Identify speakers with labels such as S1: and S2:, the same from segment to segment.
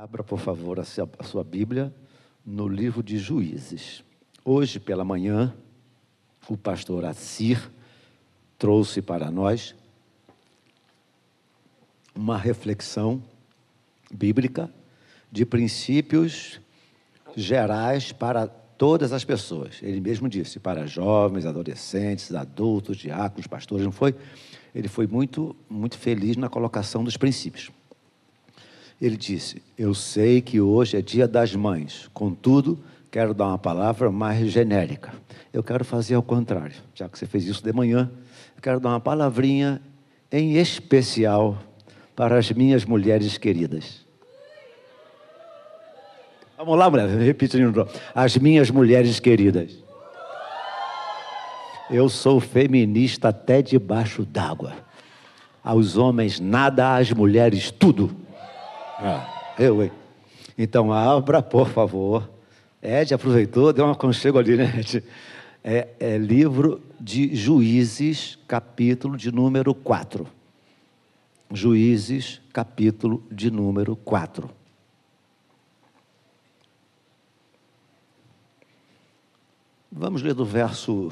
S1: Abra, por favor, a sua Bíblia no livro de Juízes. Hoje pela manhã, o pastor Assir trouxe para nós uma reflexão bíblica de princípios gerais para todas as pessoas. Ele mesmo disse, para jovens, adolescentes, adultos, diáconos, pastores, não foi? Ele foi muito, muito feliz na colocação dos princípios. Ele disse: Eu sei que hoje é dia das mães, contudo, quero dar uma palavra mais genérica. Eu quero fazer ao contrário, já que você fez isso de manhã, eu quero dar uma palavrinha em especial para as minhas mulheres queridas. Vamos lá, mulher, repetindo. As minhas mulheres queridas. Eu sou feminista até debaixo d'água. Aos homens nada, às mulheres tudo. Ah, eu, hein? Então, abra, por favor. Ed aproveitou, deu um aconchego ali, né, Ed? É, é livro de Juízes, capítulo de número 4. Juízes, capítulo de número 4. Vamos ler do verso.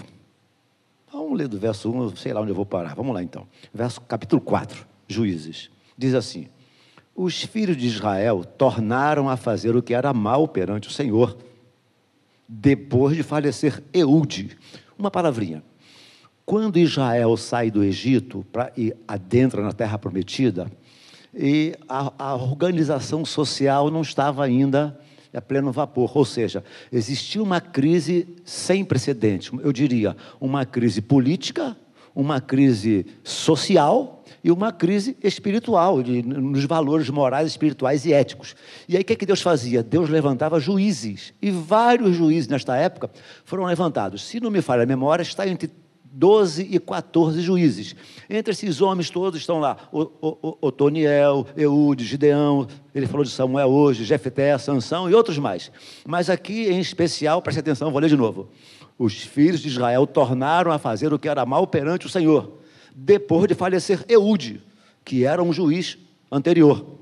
S1: Vamos ler do verso 1, sei lá onde eu vou parar. Vamos lá então. Verso capítulo 4, Juízes. Diz assim: os filhos de Israel tornaram a fazer o que era mal perante o Senhor, depois de falecer Eude. Uma palavrinha. Quando Israel sai do Egito para ir adentra na terra prometida, e a, a organização social não estava ainda a pleno vapor, ou seja, existia uma crise sem precedentes, eu diria, uma crise política, uma crise social e uma crise espiritual, de, nos valores morais, espirituais e éticos. E aí o que, é que Deus fazia? Deus levantava juízes, e vários juízes nesta época foram levantados. Se não me falha a memória, está entre 12 e 14 juízes. Entre esses homens todos estão lá Otoniel, Eude, Gideão, ele falou de Samuel hoje, Jefté, Sansão e outros mais. Mas aqui em especial, preste atenção, vou ler de novo. Os filhos de Israel tornaram a fazer o que era mal perante o Senhor depois de falecer Eude, que era um juiz anterior.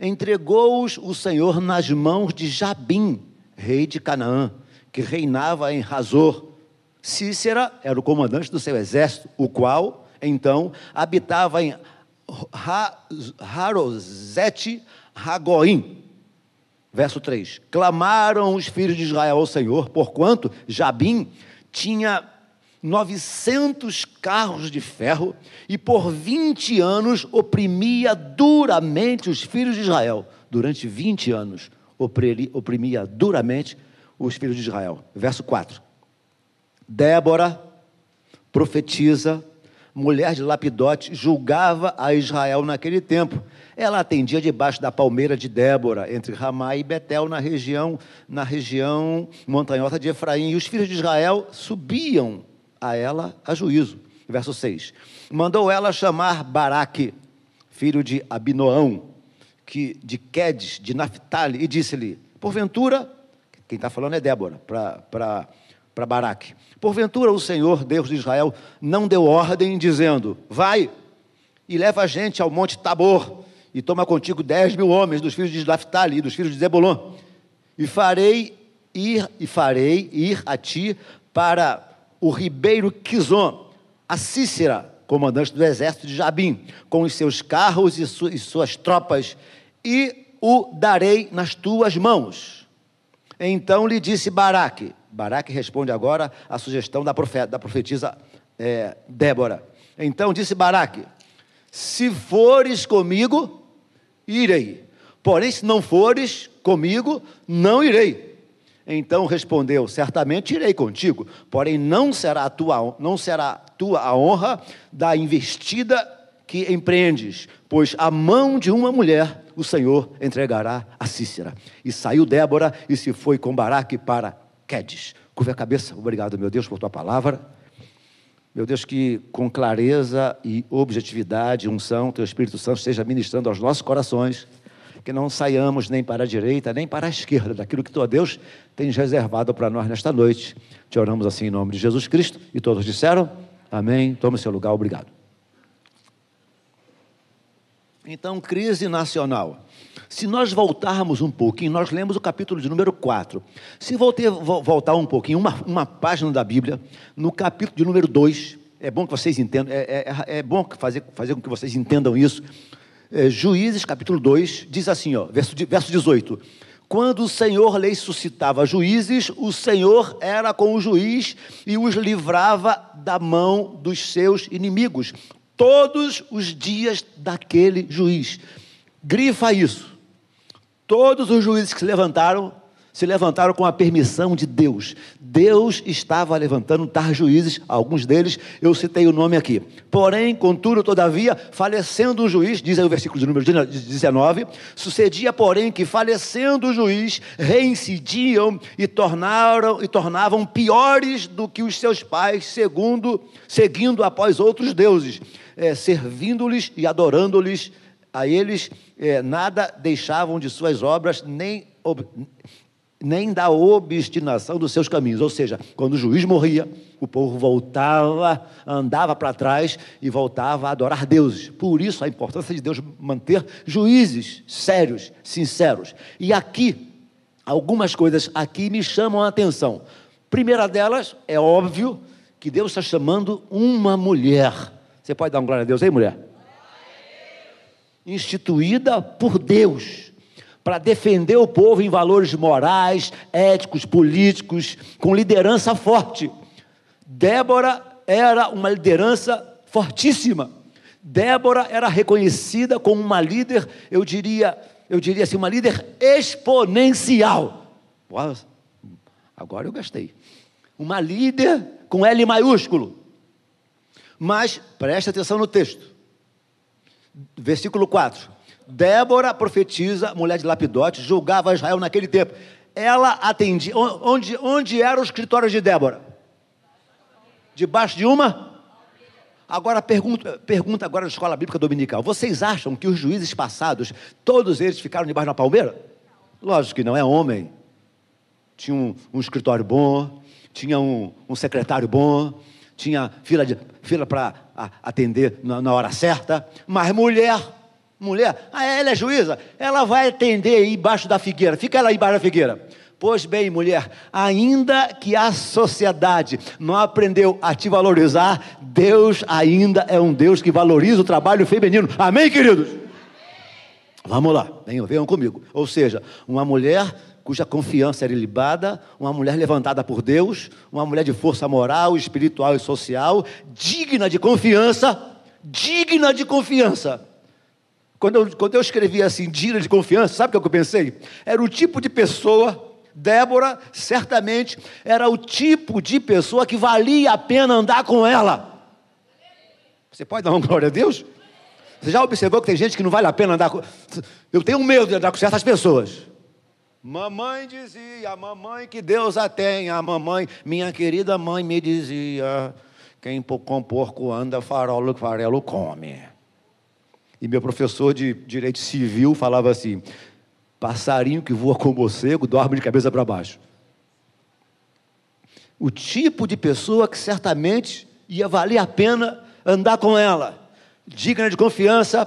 S1: Entregou-os o Senhor nas mãos de Jabim, rei de Canaã, que reinava em Razor. Cícera era o comandante do seu exército, o qual, então, habitava em Harosete Ragoim. Verso 3: Clamaram os filhos de Israel ao Senhor, porquanto Jabim tinha 900 carros de ferro e por 20 anos oprimia duramente os filhos de Israel. Durante 20 anos oprimia duramente os filhos de Israel. Verso 4. Débora, profetiza, mulher de Lapidote, julgava a Israel naquele tempo. Ela atendia debaixo da palmeira de Débora, entre Ramá e Betel, na região, na região montanhosa de Efraim. E os filhos de Israel subiam a ela a juízo. Verso 6. Mandou ela chamar Baraque, filho de Abinoão, que, de Quedes, de Naphtali, e disse-lhe: Porventura, quem está falando é Débora, para Baraque. Porventura o Senhor, Deus de Israel, não deu ordem, dizendo: Vai e leva a gente ao monte Tabor, e toma contigo dez mil homens dos filhos de Naphtali e dos filhos de Zebulon, e farei ir, e farei ir a ti para o ribeiro Quizon, a Cícera, comandante do exército de Jabim, com os seus carros e, su e suas tropas, e o darei nas tuas mãos. Então lhe disse Baraque, Baraque responde agora à sugestão da, profeta, da profetisa é, Débora. Então disse Baraque: Se fores comigo, irei. Porém, se não fores comigo, não irei. Então respondeu: Certamente irei contigo, porém não será tua, não será tua a honra da investida que empreendes, pois a mão de uma mulher o Senhor entregará a Cícera. E saiu Débora e se foi com Baraque para Quedes. Curva a cabeça, obrigado, meu Deus, por tua palavra. Meu Deus, que com clareza e objetividade, unção, teu Espírito Santo esteja ministrando aos nossos corações que não saiamos nem para a direita, nem para a esquerda, daquilo que tua Deus tem reservado para nós nesta noite. Te oramos assim em nome de Jesus Cristo. E todos disseram: Amém. Tome seu lugar, obrigado. Então, crise nacional. Se nós voltarmos um pouquinho, nós lemos o capítulo de número 4. Se voltei, voltar um pouquinho, uma, uma página da Bíblia, no capítulo de número 2, é bom que vocês entendam, é, é, é bom fazer, fazer com que vocês entendam isso. É, Juízes, capítulo 2, diz assim, ó, verso, verso 18: Quando o Senhor lhes suscitava juízes, o Senhor era com o juiz e os livrava da mão dos seus inimigos, todos os dias daquele juiz. Grifa isso. Todos os juízes que se levantaram, se levantaram com a permissão de Deus. Deus estava levantando tar juízes, alguns deles eu citei o nome aqui. Porém, contudo, todavia, falecendo o juiz, diz aí o versículo de número 19, sucedia, porém, que falecendo o juiz, reincidiam e tornaram e tornavam piores do que os seus pais, segundo seguindo após outros deuses, é, servindo-lhes e adorando-lhes a eles é, nada deixavam de suas obras, nem, nem da obstinação dos seus caminhos. Ou seja, quando o juiz morria, o povo voltava, andava para trás e voltava a adorar deuses. Por isso a importância de Deus manter juízes sérios, sinceros. E aqui, algumas coisas aqui me chamam a atenção. Primeira delas, é óbvio que Deus está chamando uma mulher. Você pode dar um glória a Deus aí, mulher? instituída por Deus para defender o povo em valores morais, éticos, políticos, com liderança forte. Débora era uma liderança fortíssima. Débora era reconhecida como uma líder, eu diria, eu diria assim, uma líder exponencial. agora eu gastei. Uma líder com L maiúsculo. Mas preste atenção no texto. Versículo 4. Débora, profetiza, mulher de Lapidote, julgava Israel naquele tempo. Ela atendia. Onde, onde era o escritório de Débora? Debaixo de uma? Agora pergunta, pergunta agora na escola bíblica dominical. Vocês acham que os juízes passados, todos eles ficaram debaixo de uma palmeira? Lógico que não, é homem. Tinha um, um escritório bom, tinha um, um secretário bom, tinha fila, fila para atender na, na, hora certa, mas mulher, mulher, ah, ela é juíza, ela vai atender aí embaixo da figueira, fica lá embaixo da figueira. Pois bem, mulher, ainda que a sociedade não aprendeu a te valorizar, Deus ainda é um Deus que valoriza o trabalho feminino. Amém, queridos? Vamos lá, venham, venham comigo. Ou seja, uma mulher cuja confiança era ilibada, uma mulher levantada por Deus, uma mulher de força moral, espiritual e social, digna de confiança, digna de confiança. Quando eu, quando eu escrevi assim, digna de confiança, sabe o que eu pensei? Era o tipo de pessoa, Débora, certamente, era o tipo de pessoa que valia a pena andar com ela. Você pode dar uma glória a Deus? Você já observou que tem gente que não vale a pena andar com. Eu tenho medo de andar com certas pessoas. Mamãe dizia, mamãe que Deus a tenha, mamãe, minha querida mãe me dizia, quem com porco anda, farolo, farelo come. E meu professor de direito civil falava assim: passarinho que voa com morcego dorme de cabeça para baixo. O tipo de pessoa que certamente ia valer a pena andar com ela, digna de confiança,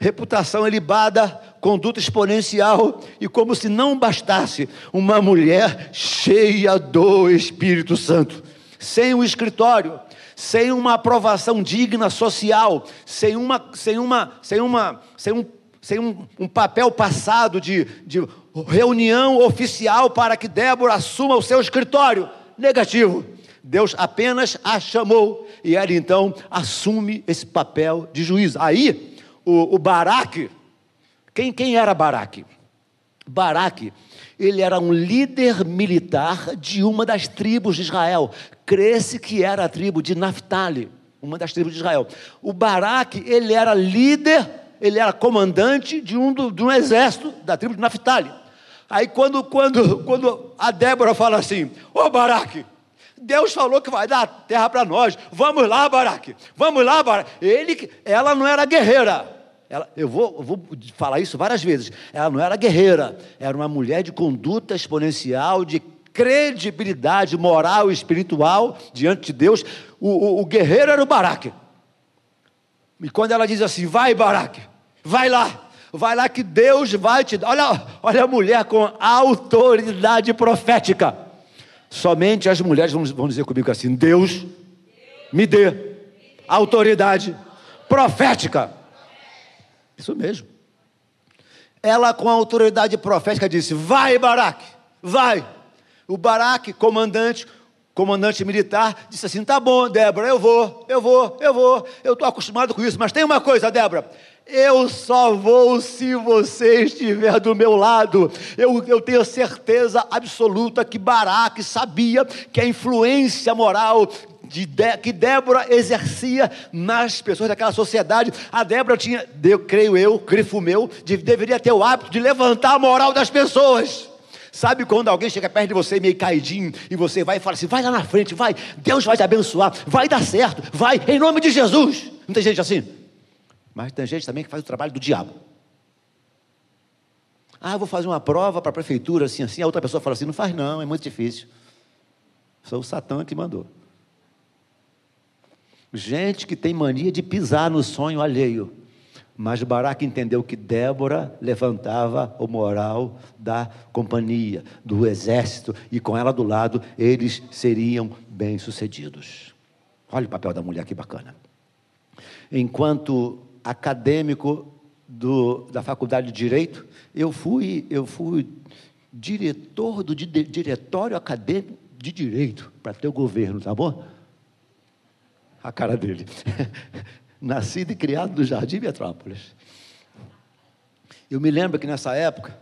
S1: reputação elibada, conduta exponencial, e como se não bastasse, uma mulher cheia do Espírito Santo, sem um escritório, sem uma aprovação digna social, sem uma, sem uma, sem uma, sem um, sem um, um papel passado de, de reunião oficial para que Débora assuma o seu escritório. Negativo. Deus apenas a chamou e ela então assume esse papel de juiz. Aí, o, o Baraque, quem, quem era Baraque? Baraque, ele era um líder militar de uma das tribos de Israel. Cresce que era a tribo de Naphtali, uma das tribos de Israel. O Baraque, ele era líder, ele era comandante de um, de um exército da tribo de Naphtali. Aí quando, quando, quando a Débora fala assim, ô Baraque, Deus falou que vai dar terra para nós. Vamos lá, Baraque. Vamos lá, Baraque. Ele, ela não era guerreira. Ela, eu, vou, vou falar isso várias vezes. Ela não era guerreira, era uma mulher de conduta exponencial, de credibilidade moral e espiritual diante de Deus. O, o, o guerreiro era o Baraque. E quando ela diz assim: vai, Baraque, vai lá, vai lá que Deus vai te dar. Olha, olha a mulher com autoridade profética. Somente as mulheres vão, vão dizer comigo assim: Deus me dê autoridade profética. Isso mesmo. Ela, com autoridade profética, disse: Vai, Baraque, vai. O Baraque, comandante, comandante militar, disse assim: Tá bom, Débora, eu vou, eu vou, eu vou, eu estou acostumado com isso, mas tem uma coisa, Débora. Eu só vou se você estiver do meu lado. Eu, eu tenho certeza absoluta que Baraque sabia que a influência moral de, de, que Débora exercia nas pessoas daquela sociedade. A Débora tinha, eu, creio eu, grifo meu, de, deveria ter o hábito de levantar a moral das pessoas. Sabe quando alguém chega perto de você meio caidinho e você vai e fala assim: vai lá na frente, vai, Deus vai te abençoar, vai dar certo, vai, em nome de Jesus. Não tem gente assim? Mas tem gente também que faz o trabalho do diabo. Ah, vou fazer uma prova para a prefeitura, assim, assim. A outra pessoa fala assim: não faz não, é muito difícil. Sou o Satã que mandou. Gente que tem mania de pisar no sonho alheio. Mas Baraque entendeu que Débora levantava o moral da companhia, do exército, e com ela do lado, eles seriam bem-sucedidos. Olha o papel da mulher, que bacana. Enquanto acadêmico do, da Faculdade de Direito, eu fui, eu fui diretor do Diretório Acadêmico de Direito para ter o governo, tá bom? A cara dele. nascido e criado no Jardim Metrópolis. Eu me lembro que nessa época,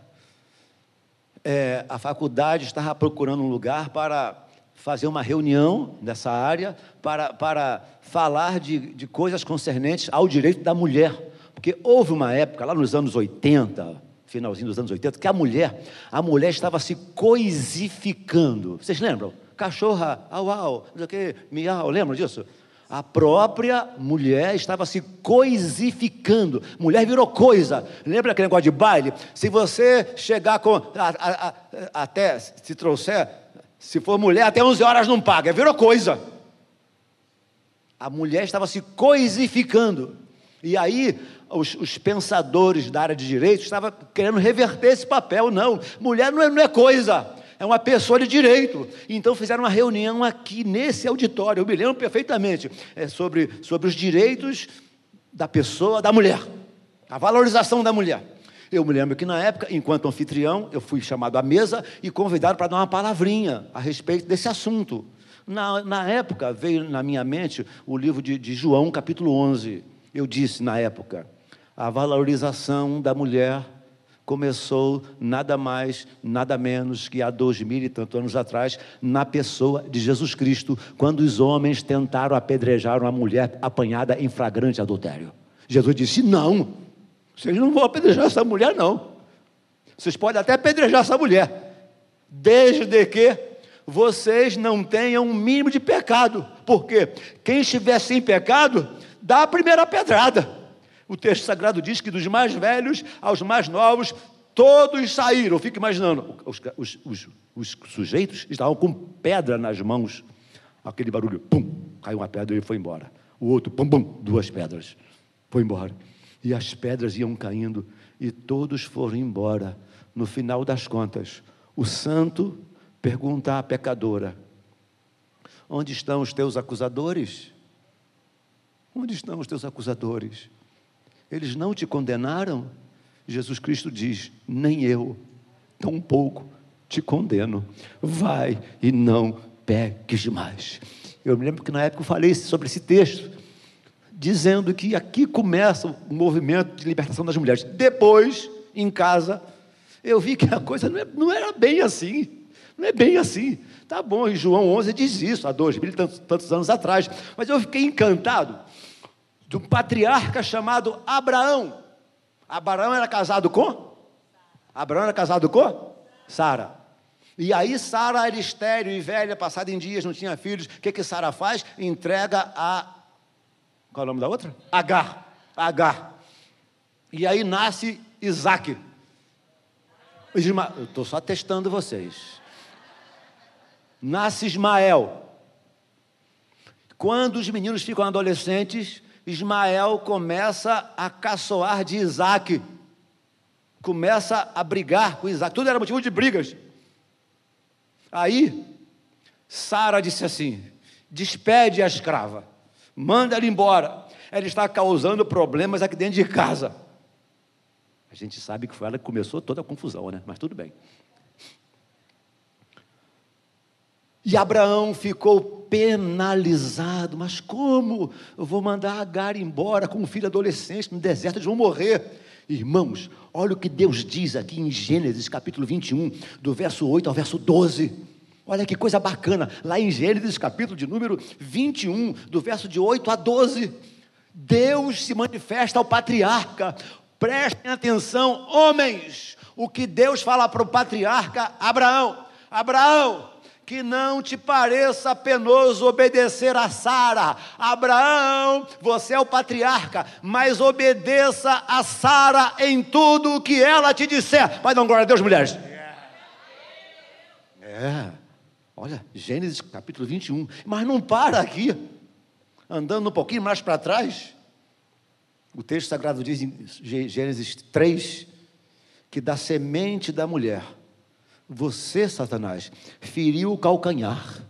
S1: é, a faculdade estava procurando um lugar para fazer uma reunião nessa área, para, para falar de, de coisas concernentes ao direito da mulher. Porque houve uma época, lá nos anos 80, finalzinho dos anos 80, que a mulher, a mulher estava se coisificando. Vocês lembram? Cachorra, au, au, não sei o quê, miau, lembram disso? A própria mulher estava se coisificando. Mulher virou coisa. Lembra aquele negócio de baile? Se você chegar com. A, a, a, até, se trouxer, se for mulher, até 11 horas não paga. Virou coisa. A mulher estava se coisificando. E aí, os, os, pensadores da área de direito estavam querendo reverter esse papel. Não, mulher não é, não é coisa é uma pessoa de direito. Então fizeram uma reunião aqui nesse auditório, eu me lembro perfeitamente, é sobre, sobre os direitos da pessoa, da mulher, a valorização da mulher. Eu me lembro que na época, enquanto anfitrião, eu fui chamado à mesa e convidado para dar uma palavrinha a respeito desse assunto. Na, na época, veio na minha mente o livro de, de João, capítulo 11. Eu disse na época, a valorização da mulher começou nada mais, nada menos que há dois mil e tantos anos atrás, na pessoa de Jesus Cristo, quando os homens tentaram apedrejar uma mulher apanhada em flagrante adultério. Jesus disse: Não, vocês não vão apedrejar essa mulher, não. Vocês podem até apedrejar essa mulher, desde que vocês não tenham um mínimo de pecado, porque quem estiver sem pecado, dá a primeira pedrada. O texto sagrado diz que dos mais velhos aos mais novos, todos saíram. Fica imaginando, os, os, os, os, sujeitos estavam com pedra nas mãos. Aquele barulho, pum, caiu uma pedra e foi embora. O outro, pum, pum, duas pedras. Foi embora. E as pedras iam caindo e todos foram embora. No final das contas, o santo pergunta à pecadora: Onde estão os teus acusadores? Onde estão os teus acusadores? Eles não te condenaram? Jesus Cristo diz: Nem eu, tampouco te condeno. Vai e não peques mais. Eu me lembro que na época eu falei sobre esse texto, dizendo que aqui começa o movimento de libertação das mulheres. Depois, em casa, eu vi que a coisa não, é, era bem assim. Não é bem assim. Tá bom, e João 11 diz isso, há dois mil tantos, tantos anos atrás. Mas eu fiquei encantado de um patriarca chamado Abraão. Abraão era casado com? Abraão era casado com? Sara. E aí Sara era estéreo e velha, passada em dias, não tinha filhos. O que, que Sara faz? Entrega a. Qual é o nome da outra? Agar. Agar. E aí nasce Isaac. Isma... Eu estou só testando vocês. Nasce Ismael. Quando os meninos ficam adolescentes, Ismael começa a caçoar de Isaac. começa a brigar com Isaac. Tudo era motivo de brigas. Aí, Sara disse assim: despede a escrava, manda ela embora. Ela está causando problemas aqui dentro de casa. A gente sabe que foi ela que começou toda a confusão, né? Mas tudo bem. E Abraão ficou penalizado. Mas como eu vou mandar Agar embora com um filho adolescente no deserto? Eles vão morrer. Irmãos, olha o que Deus diz aqui em Gênesis capítulo 21, do verso 8 ao verso 12. Olha que coisa bacana, lá em Gênesis capítulo de número 21, do verso de 8 a 12. Deus se manifesta ao patriarca. Prestem atenção, homens, o que Deus fala para o patriarca Abraão: Abraão, que não te pareça penoso obedecer a Sara. Abraão, você é o patriarca, mas obedeça a Sara em tudo o que ela te disser. Vai dar glória a Deus, mulheres. É. Olha, Gênesis capítulo 21. Mas não para aqui. Andando um pouquinho mais para trás, o texto sagrado diz em Gênesis 3 que da semente da mulher você, Satanás, feriu o calcanhar,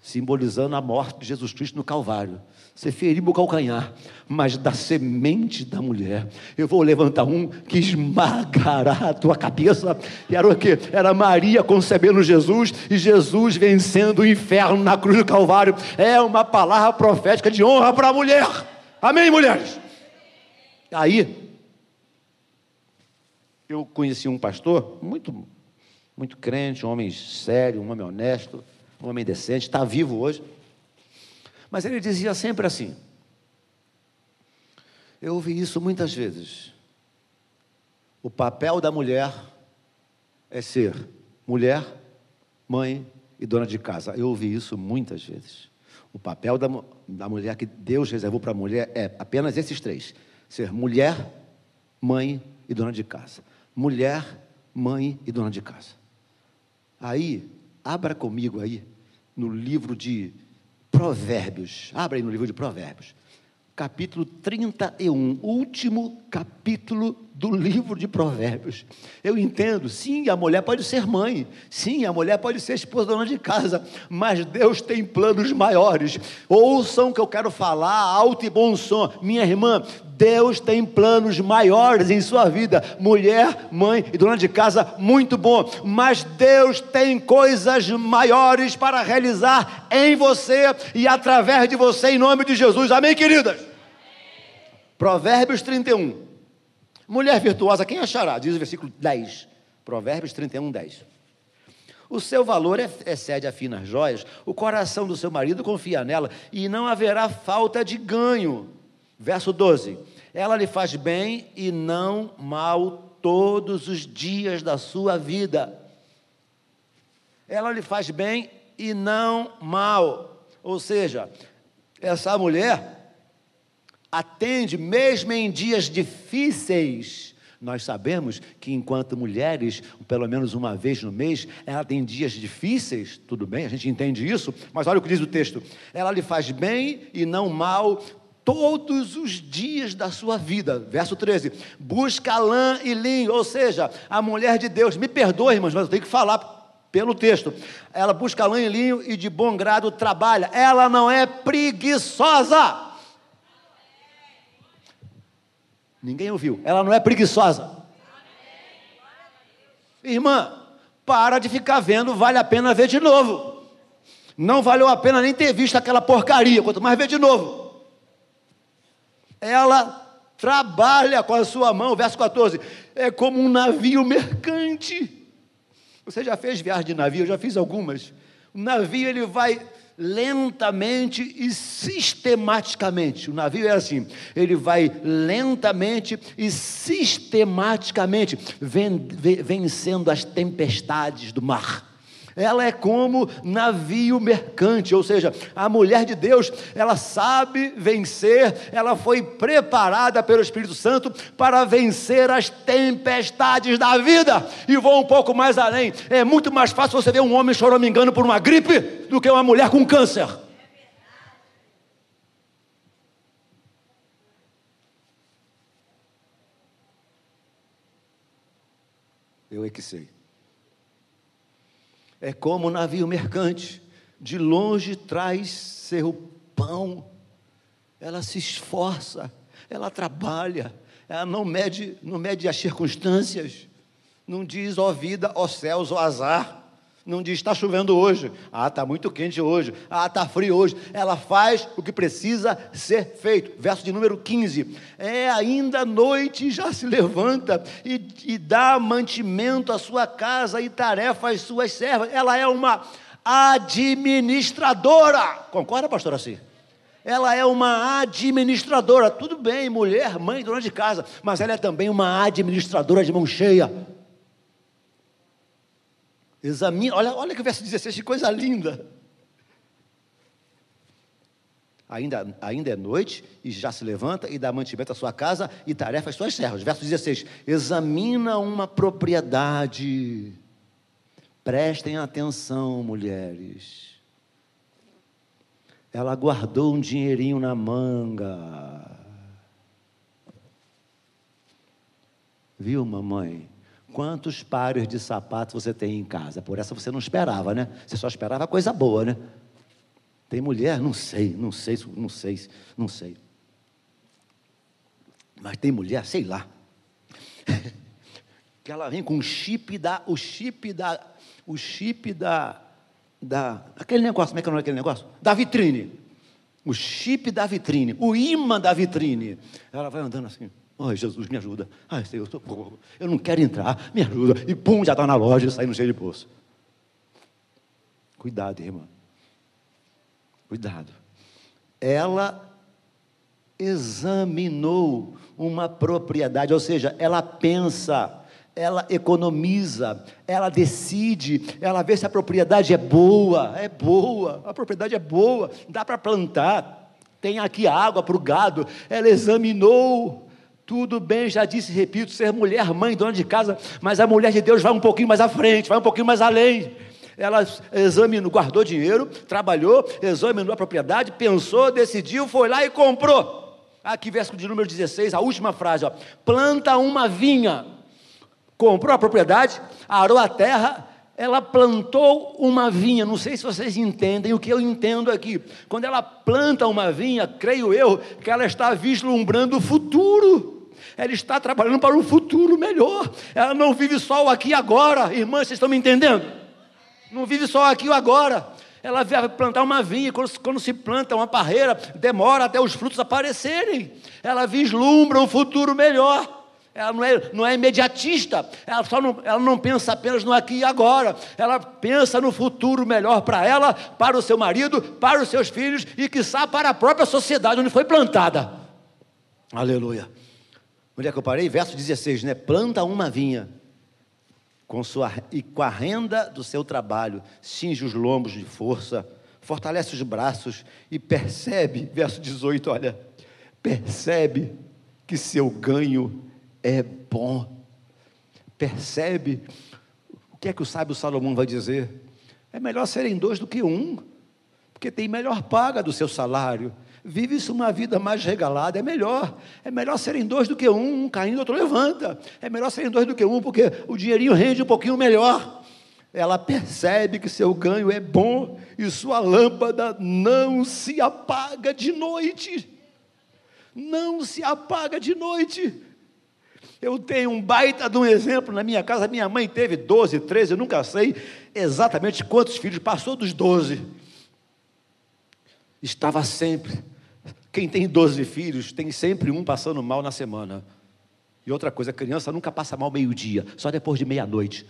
S1: simbolizando a morte de Jesus Cristo no Calvário. Você feriu o calcanhar, mas da semente da mulher, eu vou levantar um que esmagará a tua cabeça. E era o quê? Era Maria concebendo Jesus e Jesus vencendo o inferno na cruz do Calvário. É uma palavra profética de honra para a mulher. Amém, mulheres? Aí, eu conheci um pastor muito, muito crente, um homem sério, um homem honesto, um homem decente, está vivo hoje. Mas ele dizia sempre assim. Eu ouvi isso muitas vezes. O papel da mulher é ser mulher, mãe e dona de casa. Eu ouvi isso muitas vezes. O papel da, da mulher que Deus reservou para a mulher é apenas esses três: ser mulher, mãe e dona de casa mulher, mãe e dona de casa. Aí, abra comigo aí no livro de Provérbios. Abra aí no livro de Provérbios. Capítulo 31, último capítulo do livro de Provérbios. Eu entendo, sim, a mulher pode ser mãe, sim, a mulher pode ser esposa dona de casa, mas Deus tem planos maiores. Ouçam o que eu quero falar, alto e bom som. Minha irmã, Deus tem planos maiores em sua vida. Mulher, mãe e dona de casa, muito bom. Mas Deus tem coisas maiores para realizar em você e através de você, em nome de Jesus. Amém, queridas? Provérbios 31. Mulher virtuosa, quem achará? Diz o versículo 10. Provérbios 31, 10. O seu valor é, excede a finas joias, o coração do seu marido confia nela, e não haverá falta de ganho. Verso 12: Ela lhe faz bem e não mal todos os dias da sua vida. Ela lhe faz bem e não mal. Ou seja, essa mulher atende mesmo em dias difíceis. Nós sabemos que enquanto mulheres, pelo menos uma vez no mês, ela tem dias difíceis, tudo bem, a gente entende isso, mas olha o que diz o texto: ela lhe faz bem e não mal todos os dias da sua vida. Verso 13: busca lã e linho, ou seja, a mulher de Deus, me perdoe, irmãos, mas eu tenho que falar pelo texto. Ela busca lã e linho e de bom grado trabalha. Ela não é preguiçosa. Ninguém ouviu. Ela não é preguiçosa. Irmã, para de ficar vendo, vale a pena ver de novo. Não valeu a pena nem ter visto aquela porcaria, quanto mais ver de novo ela trabalha com a sua mão. Verso 14: é como um navio mercante. Você já fez viagem de navio? Eu já fiz algumas. O navio ele vai lentamente e sistematicamente. O navio é assim, ele vai lentamente e sistematicamente vencendo as tempestades do mar ela é como navio mercante, ou seja, a mulher de Deus, ela sabe vencer, ela foi preparada pelo Espírito Santo para vencer as tempestades da vida. E vou um pouco mais além: é muito mais fácil você ver um homem choramingando por uma gripe do que uma mulher com câncer. Eu é que sei. É como um navio mercante, de longe traz seu pão, ela se esforça, ela trabalha, ela não mede, não mede as circunstâncias, não diz ó vida, ó céus, ó azar. Não diz está chovendo hoje, ah, está muito quente hoje, ah, está frio hoje. Ela faz o que precisa ser feito. Verso de número 15: É ainda noite já se levanta e, e dá mantimento à sua casa e tarefa às suas servas. Ela é uma administradora. Concorda, pastor assim? Ela é uma administradora. Tudo bem, mulher, mãe, dona de casa, mas ela é também uma administradora de mão cheia. Examina, olha, olha que verso 16, que coisa linda. Ainda, ainda é noite e já se levanta e dá mantimento à sua casa e tarefa às suas servas. Verso 16: examina uma propriedade. Prestem atenção, mulheres. Ela guardou um dinheirinho na manga. Viu, mamãe? Quantos pares de sapatos você tem em casa? Por essa você não esperava, né? Você só esperava coisa boa, né? Tem mulher? Não sei, não sei, não sei, não sei. Mas tem mulher, sei lá. que ela vem com o chip da, o chip da, o chip da, da, aquele negócio, como é que é aquele negócio? Da vitrine. O chip da vitrine, o imã da vitrine. Ela vai andando assim. Ai, Jesus, me ajuda. Ai, Senhor, socorro. Eu não quero entrar, me ajuda. E pum, já está na loja e sai no cheio de poço. Cuidado, irmã. Cuidado. Ela examinou uma propriedade, ou seja, ela pensa, ela economiza, ela decide, ela vê se a propriedade é boa, é boa, a propriedade é boa, dá para plantar, tem aqui água para o gado. Ela examinou, tudo bem, já disse, repito, ser mulher, mãe, dona de casa, mas a mulher de Deus vai um pouquinho mais à frente, vai um pouquinho mais além. Ela examinou, guardou dinheiro, trabalhou, examinou a propriedade, pensou, decidiu, foi lá e comprou. Aqui, verso de número 16, a última frase: ó, planta uma vinha. Comprou a propriedade, arou a terra, ela plantou uma vinha. Não sei se vocês entendem o que eu entendo aqui. Quando ela planta uma vinha, creio eu que ela está vislumbrando o futuro ela está trabalhando para um futuro melhor. Ela não vive só o aqui e agora. Irmãs, vocês estão me entendendo? Não vive só aqui e agora. Ela vai plantar uma vinha, quando, quando se planta uma parreira, demora até os frutos aparecerem. Ela vislumbra um futuro melhor. Ela não é, não é imediatista, ela, só não, ela não pensa apenas no aqui e agora, ela pensa no futuro melhor para ela, para o seu marido, para os seus filhos e, quiçá, para a própria sociedade onde foi plantada. Aleluia. Onde é que eu parei? Verso 16, né? Planta uma vinha com sua, e com a renda do seu trabalho, cinge os lombos de força, fortalece os braços e percebe, verso 18, olha, percebe que seu ganho é bom. Percebe o que é que o sábio Salomão vai dizer? É melhor serem dois do que um, porque tem melhor paga do seu salário Vive-se uma vida mais regalada, é melhor. É melhor serem dois do que um, um caindo, outro levanta. É melhor serem dois do que um, porque o dinheirinho rende um pouquinho melhor. Ela percebe que seu ganho é bom e sua lâmpada não se apaga de noite. Não se apaga de noite. Eu tenho um baita de um exemplo na minha casa. Minha mãe teve 12, 13, eu nunca sei exatamente quantos filhos, passou dos 12. Estava sempre quem tem 12 filhos tem sempre um passando mal na semana. E outra coisa, criança nunca passa mal meio-dia, só depois de meia-noite.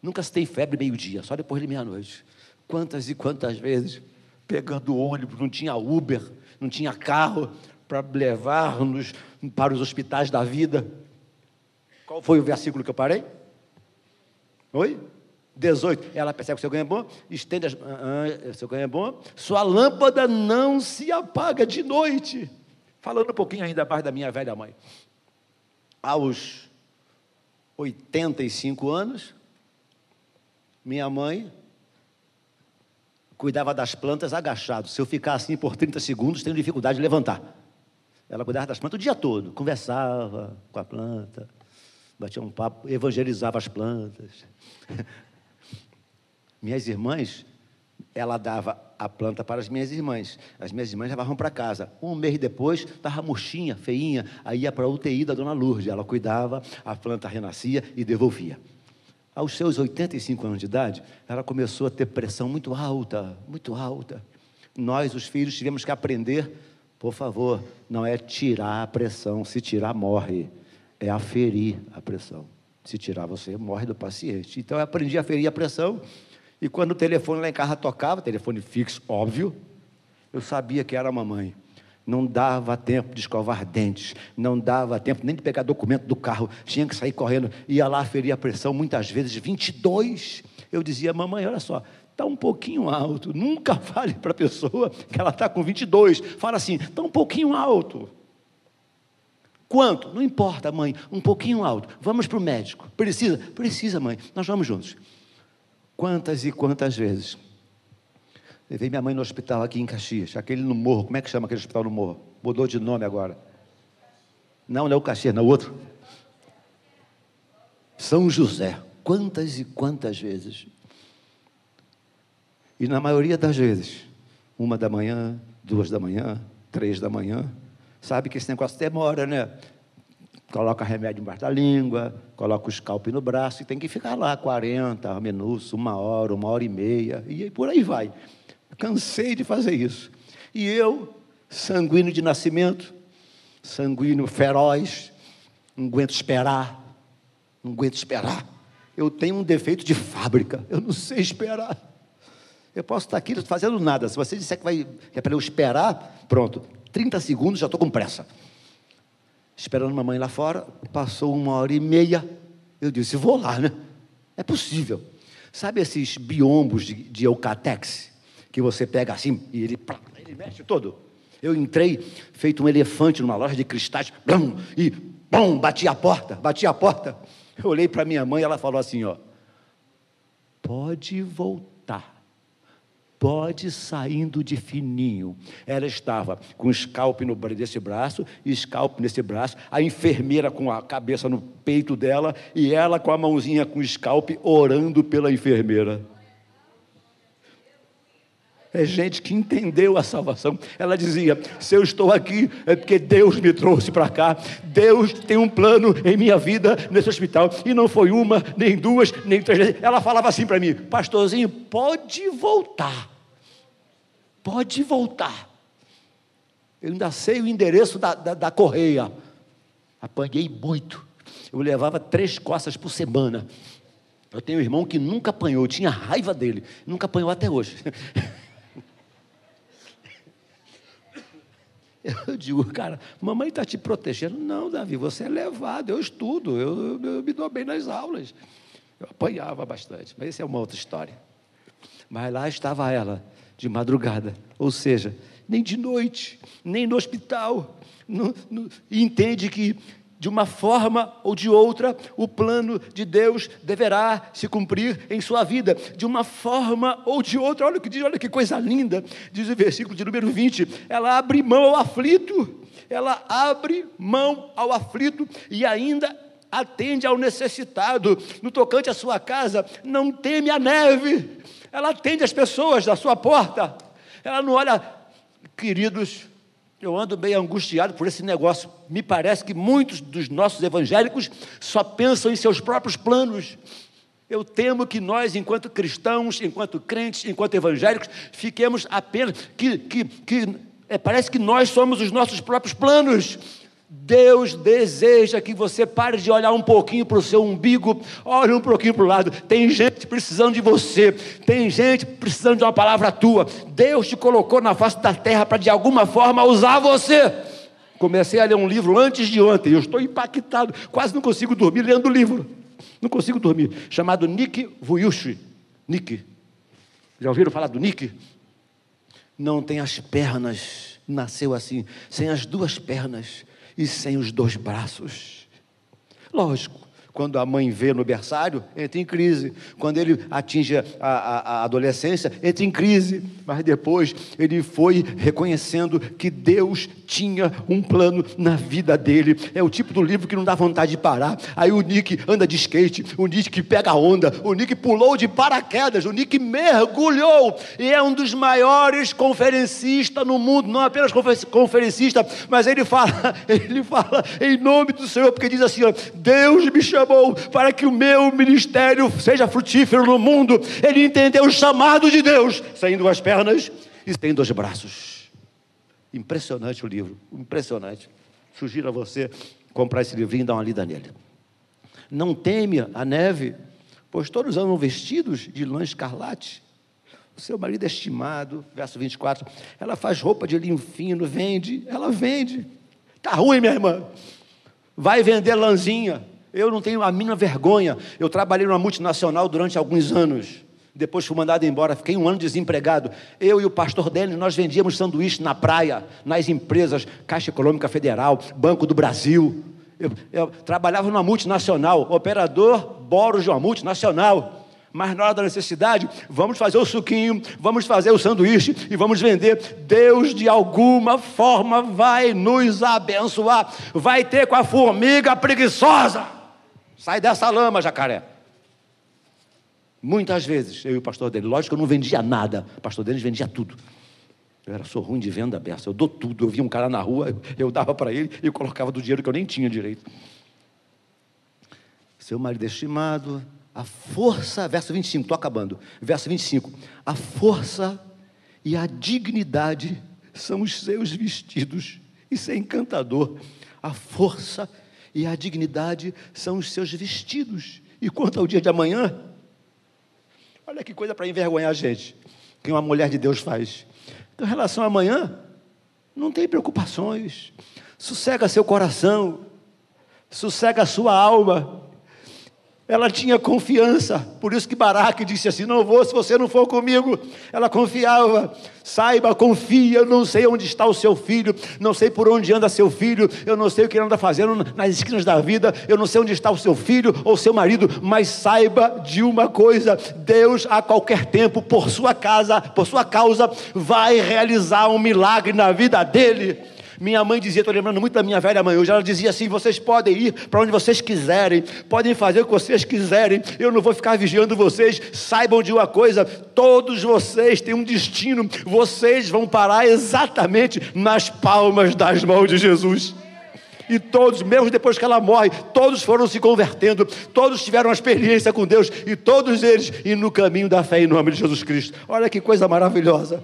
S1: Nunca se tem febre meio-dia, só depois de meia-noite. Quantas e quantas vezes, pegando ônibus, não tinha Uber, não tinha carro para levar-nos para os hospitais da vida. Qual foi o versículo que eu parei? Oi? 18, ela percebe que seu ganho é bom, estende as, ah, seu ganho é bom, sua lâmpada não se apaga de noite. Falando um pouquinho ainda mais da minha velha mãe. Aos 85 anos, minha mãe cuidava das plantas agachado. Se eu ficar assim por 30 segundos, tenho dificuldade de levantar. Ela cuidava das plantas o dia todo, conversava com a planta, batia um papo, evangelizava as plantas. Minhas irmãs, ela dava a planta para as minhas irmãs. As minhas irmãs levavam para casa. Um mês depois, estava murchinha, feinha. Aí ia para a UTI da dona Lourdes. Ela cuidava, a planta renascia e devolvia. Aos seus 85 anos de idade, ela começou a ter pressão muito alta, muito alta. Nós, os filhos, tivemos que aprender, por favor, não é tirar a pressão. Se tirar, morre. É aferir a pressão. Se tirar, você morre do paciente. Então, eu aprendi a aferir a pressão e quando o telefone lá em casa tocava, telefone fixo, óbvio, eu sabia que era a mamãe. Não dava tempo de escovar dentes, não dava tempo nem de pegar documento do carro, tinha que sair correndo, ia lá ferir a pressão, muitas vezes 22. Eu dizia, mamãe, olha só, está um pouquinho alto. Nunca fale para a pessoa que ela está com 22. Fala assim, está um pouquinho alto. Quanto? Não importa, mãe, um pouquinho alto. Vamos para o médico. Precisa? Precisa, mãe. Nós vamos juntos. Quantas e quantas vezes? Levei minha mãe no hospital aqui em Caxias, aquele no morro, como é que chama aquele hospital no morro? Mudou de nome agora. Não, não é o Caxias, não é o outro. São José. Quantas e quantas vezes? E na maioria das vezes, uma da manhã, duas da manhã, três da manhã. Sabe que esse negócio demora, né? Coloca remédio embaixo da língua, coloca o scalp no braço e tem que ficar lá 40 minutos, uma hora, uma hora e meia, e por aí vai. Cansei de fazer isso. E eu, sanguíneo de nascimento, sanguíneo feroz, não aguento esperar, não aguento esperar. Eu tenho um defeito de fábrica, eu não sei esperar. Eu posso estar aqui fazendo nada. Se você disser que, vai, é para eu esperar, pronto, 30 segundos já estou com pressa esperando mamãe lá fora, passou uma hora e meia. Eu disse, vou lá, né? É possível. Sabe esses biombos de, de eucatex? Que você pega assim e ele, ele mexe todo. Eu entrei, feito um elefante numa loja de cristais, blum, e bom, bati a porta, bati a porta. Eu olhei para minha mãe e ela falou assim: ó, pode voltar bode saindo de fininho. Ela estava com scalp no desse braço scalp nesse braço, a enfermeira com a cabeça no peito dela e ela com a mãozinha com scalp orando pela enfermeira. É gente que entendeu a salvação. Ela dizia: Se eu estou aqui, é porque Deus me trouxe para cá. Deus tem um plano em minha vida nesse hospital. E não foi uma, nem duas, nem três. Ela falava assim para mim: Pastorzinho, pode voltar pode voltar. Eu ainda sei o endereço da, da, da correia. Apanhei muito. Eu levava três costas por semana. Eu tenho um irmão que nunca apanhou, tinha raiva dele, nunca apanhou até hoje. Eu digo, cara, mamãe está te protegendo. Não, Davi, você é levado, eu estudo, eu, eu, eu me dou bem nas aulas. Eu apanhava bastante, mas isso é uma outra história. Mas lá estava ela, de madrugada, ou seja, nem de noite, nem no hospital. No, no, entende que, de uma forma ou de outra, o plano de Deus deverá se cumprir em sua vida. De uma forma ou de outra, olha o que diz, olha que coisa linda, diz o versículo de número 20: ela abre mão ao aflito, ela abre mão ao aflito e ainda atende ao necessitado. No tocante à sua casa, não teme a neve ela atende as pessoas da sua porta. Ela não olha, queridos, eu ando bem angustiado por esse negócio. Me parece que muitos dos nossos evangélicos só pensam em seus próprios planos. Eu temo que nós, enquanto cristãos, enquanto crentes, enquanto evangélicos, fiquemos apenas que, que, que é, parece que nós somos os nossos próprios planos. Deus deseja que você pare de olhar um pouquinho para o seu umbigo, olhe um pouquinho para o lado. Tem gente precisando de você, tem gente precisando de uma palavra tua. Deus te colocou na face da terra para de alguma forma usar você. Comecei a ler um livro antes de ontem, eu estou impactado, quase não consigo dormir lendo o livro. Não consigo dormir. Chamado Nick Vuyushi. Nick. Já ouviram falar do Nick? Não tem as pernas, nasceu assim, sem as duas pernas e sem os dois braços. Lógico, Quando a mãe vê no berçário, entra em crise. Quando ele atinge a, a, a, adolescência, entra em crise. Mas depois ele foi reconhecendo que Deus tinha um plano na vida dele. É o tipo do livro que não dá vontade de parar. Aí o Nick anda de skate, o Nick pega onda, o Nick pulou de paraquedas, o Nick mergulhou e é um dos maiores conferencistas no mundo, não apenas conferencista, mas ele fala, ele fala em nome do Senhor, porque diz assim: ó, Deus me chama chamou para que o meu ministério seja frutífero no mundo. Ele entendeu o chamado de Deus, sem duas pernas e sem dois braços. Impressionante o livro, impressionante. Sugiro a você comprar esse livrinho e dar uma lida nele. Não teme a neve, pois todos andam vestidos de lã escarlate. O seu marido é estimado, verso 24. Ela faz roupa de linho fino, vende, ela vende. Está ruim, minha irmã. Vai vender lãzinha. Eu não tenho a mínima vergonha. Eu trabalhei numa multinacional durante alguns anos. Depois fui mandado embora, fiquei um ano desempregado. Eu e o pastor Délio, nós vendíamos sanduíche na praia, nas empresas, Caixa Econômica Federal, Banco do Brasil. Eu, eu trabalhava numa multinacional, operador Boros de uma multinacional. Mas na hora da necessidade, vamos fazer o suquinho, vamos fazer o sanduíche e vamos vender. Deus, de alguma forma, vai nos abençoar. Vai ter com a formiga preguiçosa. Sai dessa lama, jacaré. Muitas vezes, eu e o pastor dele, lógico eu não vendia nada, o pastor deles vendia tudo. Eu era sou ruim de venda aberta, eu dou tudo. Eu via um cara na rua, eu dava para ele e eu colocava do dinheiro que eu nem tinha direito. Seu marido estimado, a força, verso 25, estou acabando. Verso 25: a força e a dignidade são os seus vestidos. Isso é encantador. A força e a dignidade são os seus vestidos. E quanto ao dia de amanhã, olha que coisa para envergonhar a gente, que uma mulher de Deus faz. Em relação a amanhã, não tem preocupações, sossega seu coração, sossega sua alma, ela tinha confiança, por isso que Baraque disse assim: Não vou se você não for comigo. Ela confiava. Saiba, confia. Eu não sei onde está o seu filho, não sei por onde anda seu filho, eu não sei o que ele anda fazendo nas esquinas da vida, eu não sei onde está o seu filho ou seu marido, mas saiba de uma coisa: Deus, a qualquer tempo, por sua casa, por sua causa, vai realizar um milagre na vida dele. Minha mãe dizia, estou lembrando muito da minha velha mãe hoje, ela dizia assim: vocês podem ir para onde vocês quiserem, podem fazer o que vocês quiserem, eu não vou ficar vigiando vocês. Saibam de uma coisa: todos vocês têm um destino, vocês vão parar exatamente nas palmas das mãos de Jesus. E todos, mesmo depois que ela morre, todos foram se convertendo, todos tiveram uma experiência com Deus, e todos eles indo no caminho da fé em nome de Jesus Cristo. Olha que coisa maravilhosa.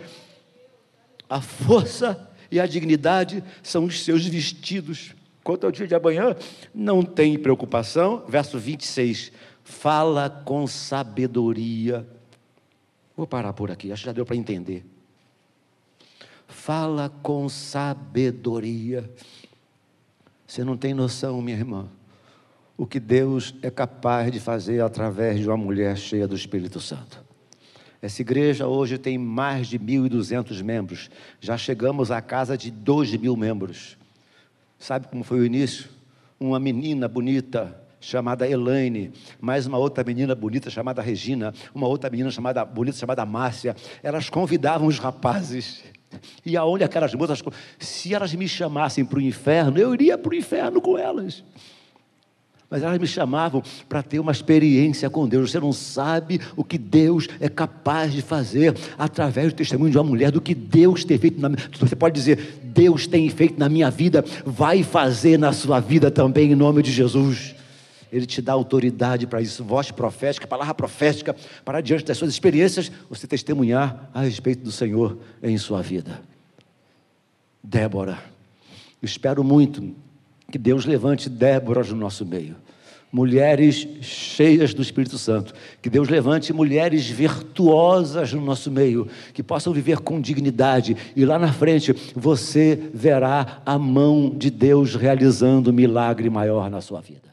S1: A força e a dignidade são os seus vestidos. Quanto ao dia de amanhã, não tem preocupação. Verso 26. Fala com sabedoria. Vou parar por aqui, acho que já deu para entender. Fala com sabedoria. Você não tem noção, minha irmã, o que Deus é capaz de fazer através de uma mulher cheia do Espírito Santo. Essa igreja hoje tem mais de 1.200 membros. Já chegamos à casa de 2 mil membros. Sabe como foi o início? Uma menina bonita chamada Elaine, mais uma outra menina bonita chamada Regina, uma outra menina chamada bonita chamada Márcia. Elas convidavam os rapazes. E aonde aquelas moças, se elas me chamassem para o inferno, eu iria para o inferno com elas. Mas elas me chamavam para ter uma experiência com Deus. Você não sabe o que Deus é capaz de fazer através do testemunho de uma mulher, do que Deus tem feito na minha Você pode dizer, Deus tem feito na minha vida, vai fazer na sua vida também, em nome de Jesus. Ele te dá autoridade para isso, voz profética, palavra profética, para diante das suas experiências, você testemunhar a respeito do Senhor em sua vida. Débora, espero muito que Deus levante Déboras no nosso meio. Mulheres cheias do Espírito Santo. Que Deus levante mulheres virtuosas no nosso meio, que possam viver com dignidade. E lá na frente você verá a mão de Deus realizando um milagre maior na sua vida.